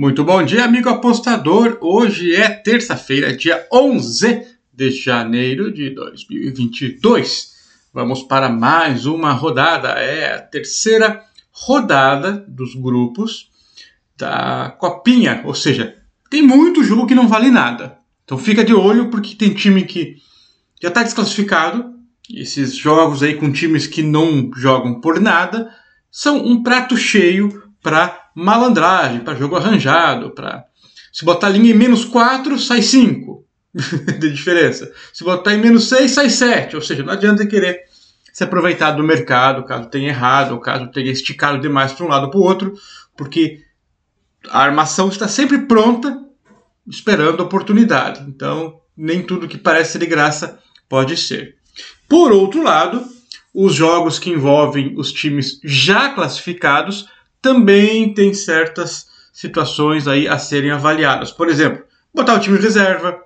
Muito bom dia, amigo apostador. Hoje é terça-feira, dia 11 de janeiro de 2022. Vamos para mais uma rodada. É a terceira rodada dos grupos da Copinha, ou seja, tem muito jogo que não vale nada. Então fica de olho porque tem time que já está desclassificado. Esses jogos aí com times que não jogam por nada são um prato cheio para malandragem, para jogo arranjado, para se botar a linha em menos 4, sai 5 de diferença. Se botar em menos 6, sai 7. Ou seja, não adianta querer se aproveitar do mercado, caso tenha errado, ou caso tenha esticado demais para um lado ou para o outro, porque a armação está sempre pronta, esperando a oportunidade. Então, nem tudo que parece de graça pode ser. Por outro lado, os jogos que envolvem os times já classificados também tem certas situações aí a serem avaliadas. Por exemplo, botar o time reserva,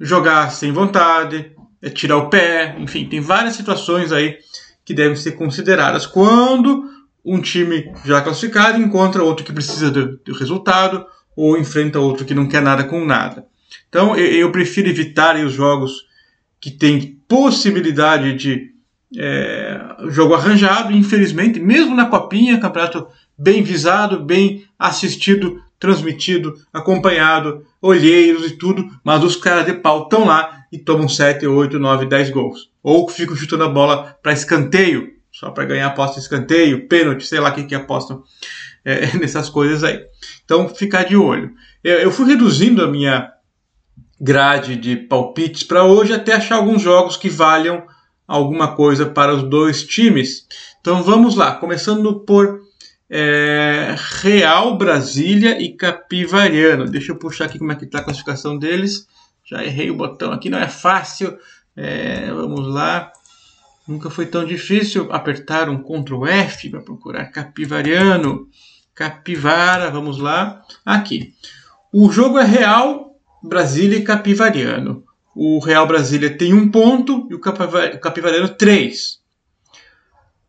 jogar sem vontade, é tirar o pé, enfim, tem várias situações aí que devem ser consideradas quando um time já classificado encontra outro que precisa do, do resultado ou enfrenta outro que não quer nada com nada. Então eu, eu prefiro evitar os jogos que têm possibilidade de é, jogo arranjado, infelizmente, mesmo na copinha, campeonato bem visado, bem assistido, transmitido, acompanhado, olheiros e tudo, mas os caras de pau estão lá e tomam 7, 8, 9, 10 gols. Ou ficam chutando a bola para escanteio, só para ganhar aposta escanteio, pênalti, sei lá o que, que apostam é, nessas coisas aí. Então, ficar de olho. Eu, eu fui reduzindo a minha grade de palpites para hoje até achar alguns jogos que valham alguma coisa para os dois times. Então vamos lá, começando por é, Real Brasília e Capivariano. Deixa eu puxar aqui como é que está a classificação deles. Já errei o botão aqui, não é fácil. É, vamos lá. Nunca foi tão difícil apertar um Ctrl F para procurar Capivariano. Capivara, vamos lá. Aqui. O jogo é Real Brasília e Capivariano. O Real Brasília tem um ponto e o Capivariano três.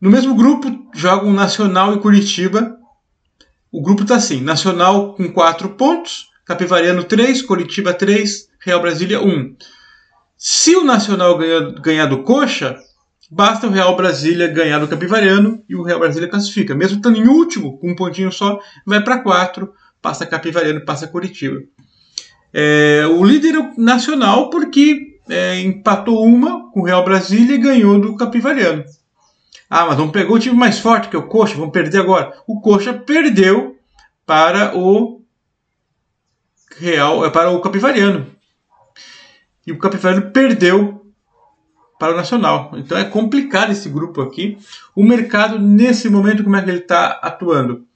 No mesmo grupo jogam Nacional e Curitiba. O grupo está assim: Nacional com 4 pontos, Capivariano 3, Curitiba 3, Real Brasília 1. Se o Nacional ganhar, ganhar do Coxa, basta o Real Brasília ganhar do Capivariano e o Real Brasília classifica. Mesmo estando em último, com um pontinho só, vai para 4, passa Capivariano, passa Curitiba. É, o líder é nacional porque é, empatou uma com o Real Brasília e ganhou do Capivariano. Ah, mas não pegou o time mais forte que é o Coxa, vamos perder agora. O Coxa perdeu para o Real, é, para o Capivariano. E o Capivariano perdeu para o Nacional. Então é complicado esse grupo aqui. O mercado, nesse momento, como é que ele está atuando?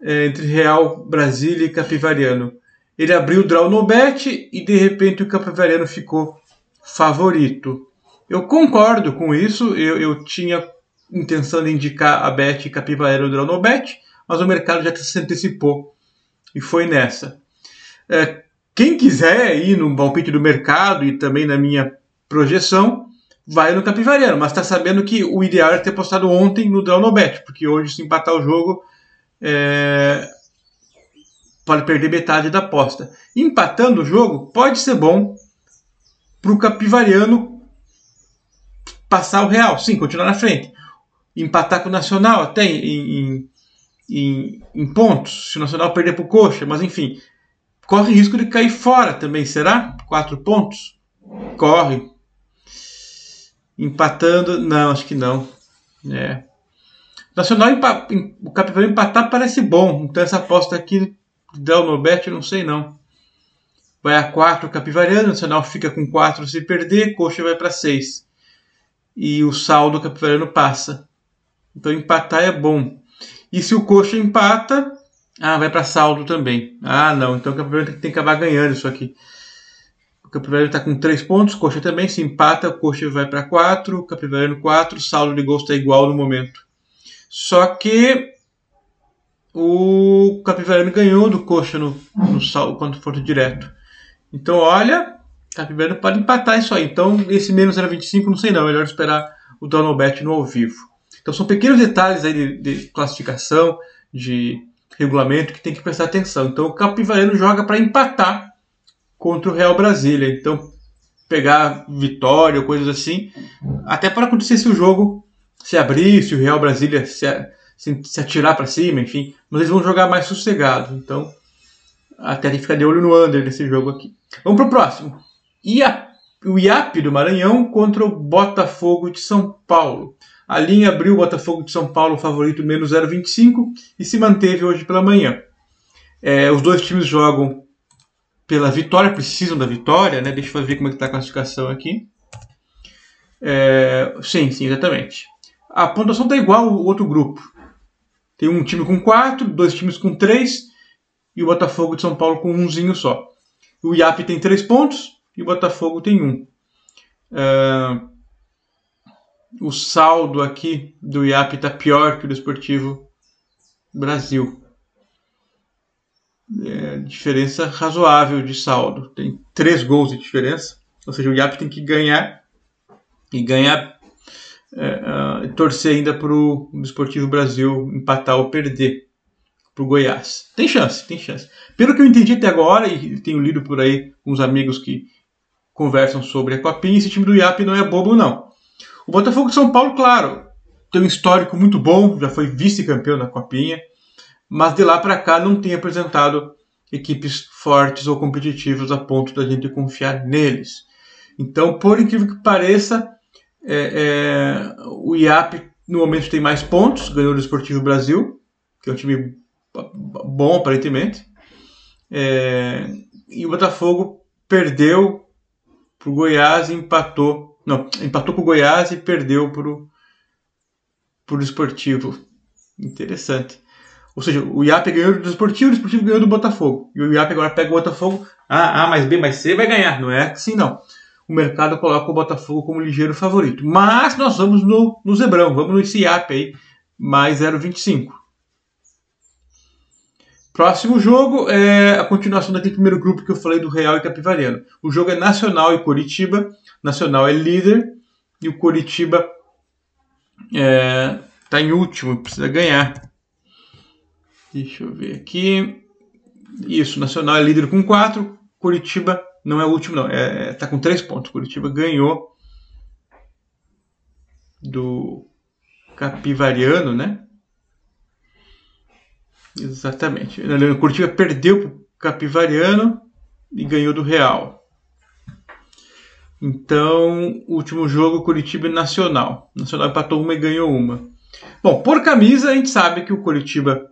É, entre Real, Brasília e Capivariano. Ele abriu o draw no bet e de repente o Capivariano ficou favorito. Eu concordo com isso, eu, eu tinha intenção de indicar a Bet Capivara do no Bet, mas o mercado já se antecipou e foi nessa. É, quem quiser ir no palpite do mercado e também na minha projeção, vai no Capivariano, mas está sabendo que o ideal é ter postado ontem no Draw no Bet, porque hoje, se empatar o jogo, é... pode perder metade da aposta. Empatando o jogo, pode ser bom para o Capivariano passar o Real, sim, continuar na frente empatar com o Nacional até em, em, em, em pontos, se o Nacional perder para o Coxa, mas enfim, corre risco de cair fora também, será? Quatro pontos? Corre. Empatando, não, acho que não. É. Nacional, o Capivara empatar parece bom, então essa aposta aqui Del Nobet, eu não sei não. Vai a 4 Capivariano, Nacional fica com 4 se perder, Coxa vai para 6. E o saldo Capivariano passa. Então empatar é bom. E se o Coxa empata, ah, vai para saldo também. Ah, não. Então o Campeonato tem que acabar ganhando isso aqui. O Campeonato está com 3 pontos, Coxa também. Se empata, o Coxa vai para 4, o Capivariano 4, saldo de gols está igual no momento. Só que o Capivariano ganhou do Coxa no, no saldo quando for direto. Então, olha, Capivariano pode empatar isso aí. Então, esse menos 0,25, não sei não. Melhor esperar o Donald Bet no ao vivo. Então são pequenos detalhes aí de, de classificação, de regulamento que tem que prestar atenção. Então o Capivareno joga para empatar contra o Real Brasília. Então pegar vitória coisas assim, até para acontecer se o jogo se abrir, se o Real Brasília se, se, atirar para cima, enfim, mas eles vão jogar mais sossegado. Então até tem que ficar de olho no under nesse jogo aqui. Vamos pro próximo. IA, o IAP do Maranhão contra o Botafogo de São Paulo. A linha abriu o Botafogo de São Paulo favorito menos 0,25 e se manteve hoje pela manhã. É, os dois times jogam pela vitória, precisam da vitória, né? Deixa eu ver como é está a classificação aqui. É, sim, sim, exatamente. A pontuação está igual ao outro grupo. Tem um time com 4, dois times com 3 e o Botafogo de São Paulo com umzinho só. O IAP tem 3 pontos e o Botafogo tem 1. Um. Uh, o saldo aqui do IAP está pior que o do Esportivo Brasil. É, diferença razoável de saldo. Tem 3 gols de diferença. Ou seja, o IAP tem que ganhar e ganhar, é, torcer ainda para o Esportivo Brasil empatar ou perder para o Goiás. Tem chance, tem chance. Pelo que eu entendi até agora, e tenho lido por aí com os amigos que conversam sobre a Copinha, esse time do IAP não é bobo, não. O Botafogo de São Paulo, claro, tem um histórico muito bom, já foi vice-campeão da Copinha, mas de lá para cá não tem apresentado equipes fortes ou competitivas a ponto da gente confiar neles. Então, por incrível que pareça, é, é, o IAP no momento tem mais pontos, ganhou do Esportivo Brasil, que é um time bom aparentemente. É, e o Botafogo perdeu para o Goiás e empatou. Não, empatou com o Goiás e perdeu para o Esportivo. Interessante. Ou seja, o IAP ganhou do Esportivo, o Esportivo ganhou do Botafogo. E o IAP agora pega o Botafogo. Ah, A mais B mais C vai ganhar. Não é assim, não. O mercado coloca o Botafogo como ligeiro favorito. Mas nós vamos no, no Zebrão, vamos no IAP aí, mais 0,25. Próximo jogo é a continuação daquele primeiro grupo que eu falei do Real e Capivariano. O jogo é Nacional e Coritiba. Nacional é líder e o Coritiba está é, tá em último, precisa ganhar. Deixa eu ver aqui. Isso, Nacional é líder com 4, Curitiba não é o último, não. É, é, tá com 3 pontos. Curitiba ganhou do Capivariano, né? Exatamente. O Curitiba perdeu para o Capivariano e ganhou do Real. Então, último jogo, Curitiba Nacional. Nacional empatou uma e ganhou uma. Bom, por camisa, a gente sabe que o Curitiba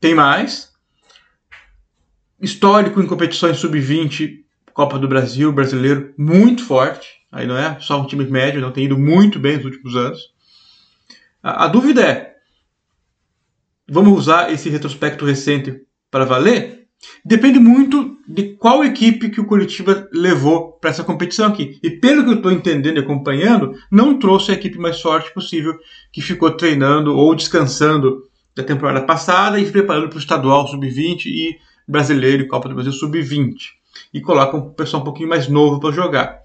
tem mais. Histórico em competições sub-20, Copa do Brasil, brasileiro, muito forte. Aí não é só um time médio, não tem ido muito bem nos últimos anos. A, a dúvida é: vamos usar esse retrospecto recente para valer? Depende muito de qual equipe que o Curitiba levou para essa competição aqui. E pelo que eu estou entendendo e acompanhando, não trouxe a equipe mais forte possível que ficou treinando ou descansando da temporada passada e preparando para o estadual sub-20 e brasileiro e Copa do Brasil sub-20. E coloca um pessoal um pouquinho mais novo para jogar.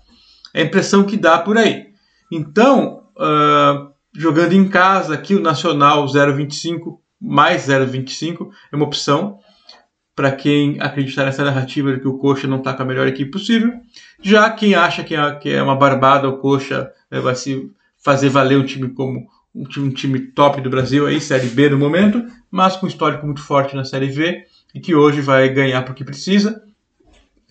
É a impressão que dá por aí. Então, uh, jogando em casa aqui, o Nacional 0,25 mais 0,25 é uma opção para quem acreditar nessa narrativa de que o Coxa não está com a melhor equipe possível. Já quem acha que é, é uma barbada o Coxa né, vai se fazer valer um time como um time, um time top do Brasil aí, Série B no momento, mas com histórico muito forte na Série V e que hoje vai ganhar porque precisa,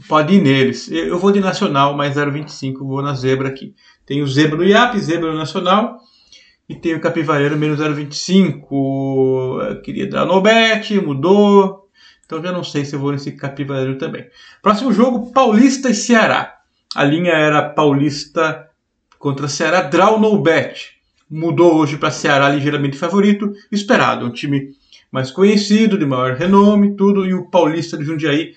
pode ir neles. Eu vou de Nacional mais 0,25, vou na zebra aqui. Tem o zebra no IAP, zebra no Nacional e tem o Capivareiro menos 0,25. Eu queria dar no bet, mudou. Então já não sei se eu vou nesse Capivareiro também. Próximo jogo, Paulista e Ceará. A linha era Paulista contra Ceará, draw no bet. Mudou hoje para Ceará ligeiramente favorito, esperado. Um time mais conhecido, de maior renome, tudo. E o Paulista de Jundiaí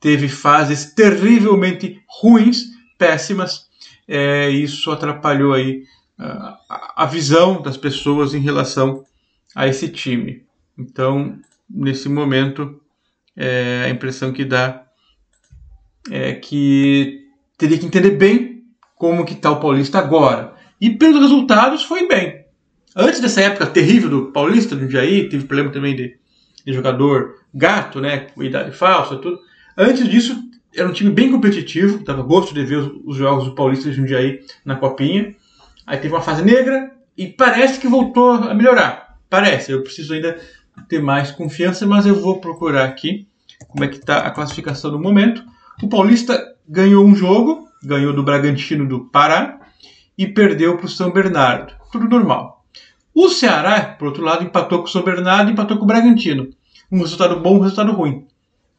teve fases terrivelmente ruins, péssimas. É, isso atrapalhou aí a visão das pessoas em relação a esse time. Então, nesse momento, é, a impressão que dá é que teria que entender bem como que está o Paulista agora. E pelos resultados foi bem. Antes dessa época terrível do Paulista, no Jair, teve problema também de de jogador gato, né, com idade falsa, tudo. Antes disso, era um time bem competitivo, dava gosto de ver os, os jogos do Paulista de Jundiaí na Copinha. Aí teve uma fase negra e parece que voltou a melhorar. Parece, eu preciso ainda ter mais confiança, mas eu vou procurar aqui como é que está a classificação no momento. O Paulista ganhou um jogo, ganhou do Bragantino do Pará e perdeu para o São Bernardo. Tudo normal. O Ceará, por outro lado, empatou com o São Bernardo e empatou com o Bragantino. Um resultado bom, um resultado ruim.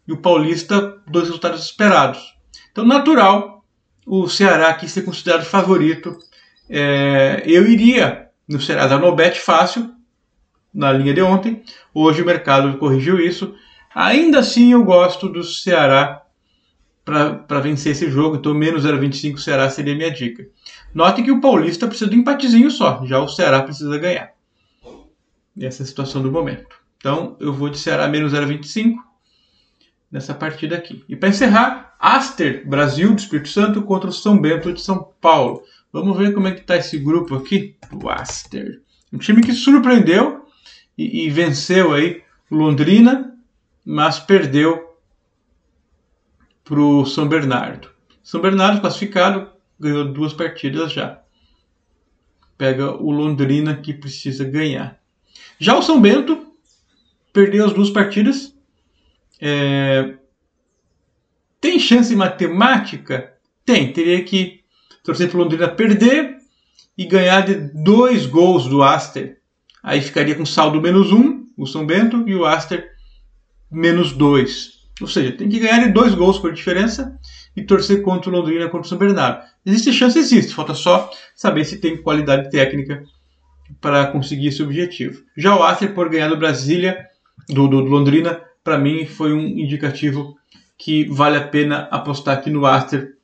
E o Paulista, dois resultados esperados. Então, natural, o Ceará quis ser considerado favorito. É, eu iria no da Nobet fácil, na linha de ontem. Hoje o mercado corrigiu isso. Ainda assim, eu gosto do Ceará para vencer esse jogo. Então, menos 0,25 Ceará seria minha dica. Note que o Paulista precisa de um empatezinho só, já o Ceará precisa ganhar. Essa é a situação do momento. Então, eu vou de Ceará menos 0,25 nessa partida aqui. E para encerrar, Aster, Brasil do Espírito Santo contra o São Bento de São Paulo. Vamos ver como é que está esse grupo aqui, o Aster. Um time que surpreendeu e, e venceu aí Londrina, mas perdeu para o São Bernardo. São Bernardo classificado, ganhou duas partidas já. Pega o Londrina que precisa ganhar. Já o São Bento perdeu as duas partidas. É... Tem chance matemática? Tem. Teria que torcer para Londrina perder e ganhar de dois gols do Aster. Aí ficaria com saldo menos um, o São Bento, e o Aster menos dois. Ou seja, tem que ganhar de dois gols por diferença e torcer contra o Londrina contra o São Bernardo. Existe chance, existe. Falta só saber se tem qualidade técnica para conseguir esse objetivo. Já o Aster, por ganhar do Brasília, do, do Londrina, para mim foi um indicativo que vale a pena apostar aqui no Aster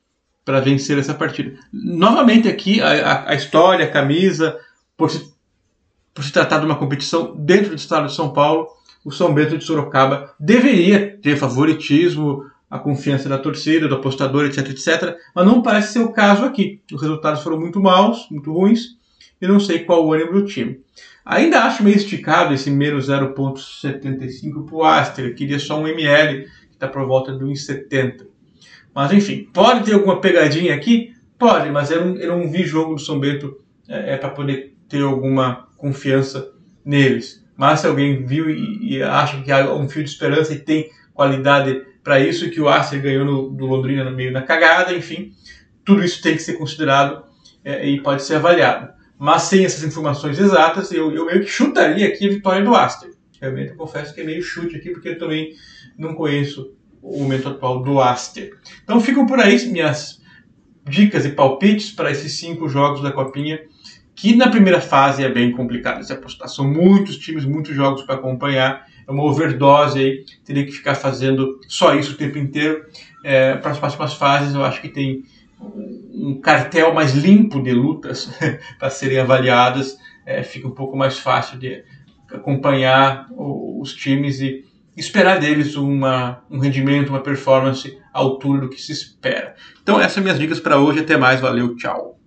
para vencer essa partida. Novamente aqui, a, a, história, a camisa, por se, por se tratar de uma competição dentro do estado de São Paulo, o São Bento de Sorocaba deveria ter favoritismo, a confiança da torcida, do apostador, etc, etc. Mas não parece ser o caso aqui. Os resultados foram muito maus, muito ruins, e não sei qual o ânimo do time. Ainda acho meio esticado esse menos 0,75 para o Aster. Eu queria só um ml, que está por volta de 1,70. Mas enfim, pode ter alguma pegadinha aqui? Pode, mas eu não, eu não vi jogo do São Bento é, é para poder ter alguma confiança neles. Mas se alguém viu e, e acha que há um fio de esperança e tem qualidade para isso que o Arsenal ganhou no, do Londrina no meio da cagada, enfim, tudo isso tem que ser considerado é, e pode ser avaliado. Mas sem essas informações exatas, eu, eu meio que chutaria aqui a vitória do Aster. Realmente eu confesso que é meio chute aqui, porque eu também não conheço o momento atual do Aster. Então ficam por aí minhas dicas e palpites para esses cinco jogos da Copinha, que na primeira fase é bem complicado se apostar. São muitos times, muitos jogos para acompanhar é uma overdose aí, teria que ficar fazendo só isso o tempo inteiro. É, para as próximas fases, eu acho que tem um cartel mais limpo de lutas para serem avaliadas, é, fica um pouco mais fácil de acompanhar os times e esperar deles uma, um rendimento, uma performance à altura do que se espera. Então, essas são minhas dicas para hoje. Até mais, valeu, tchau.